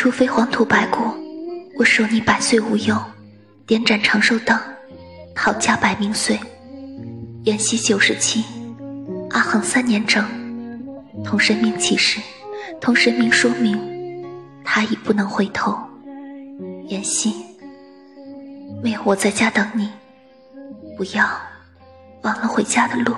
除非黄土白骨，我守你百岁无忧，点盏长寿灯，讨家百命岁。延禧九十七，阿衡三年整，同神明起誓，同神明说明，他已不能回头。妍希，没有我在家等你，不要忘了回家的路。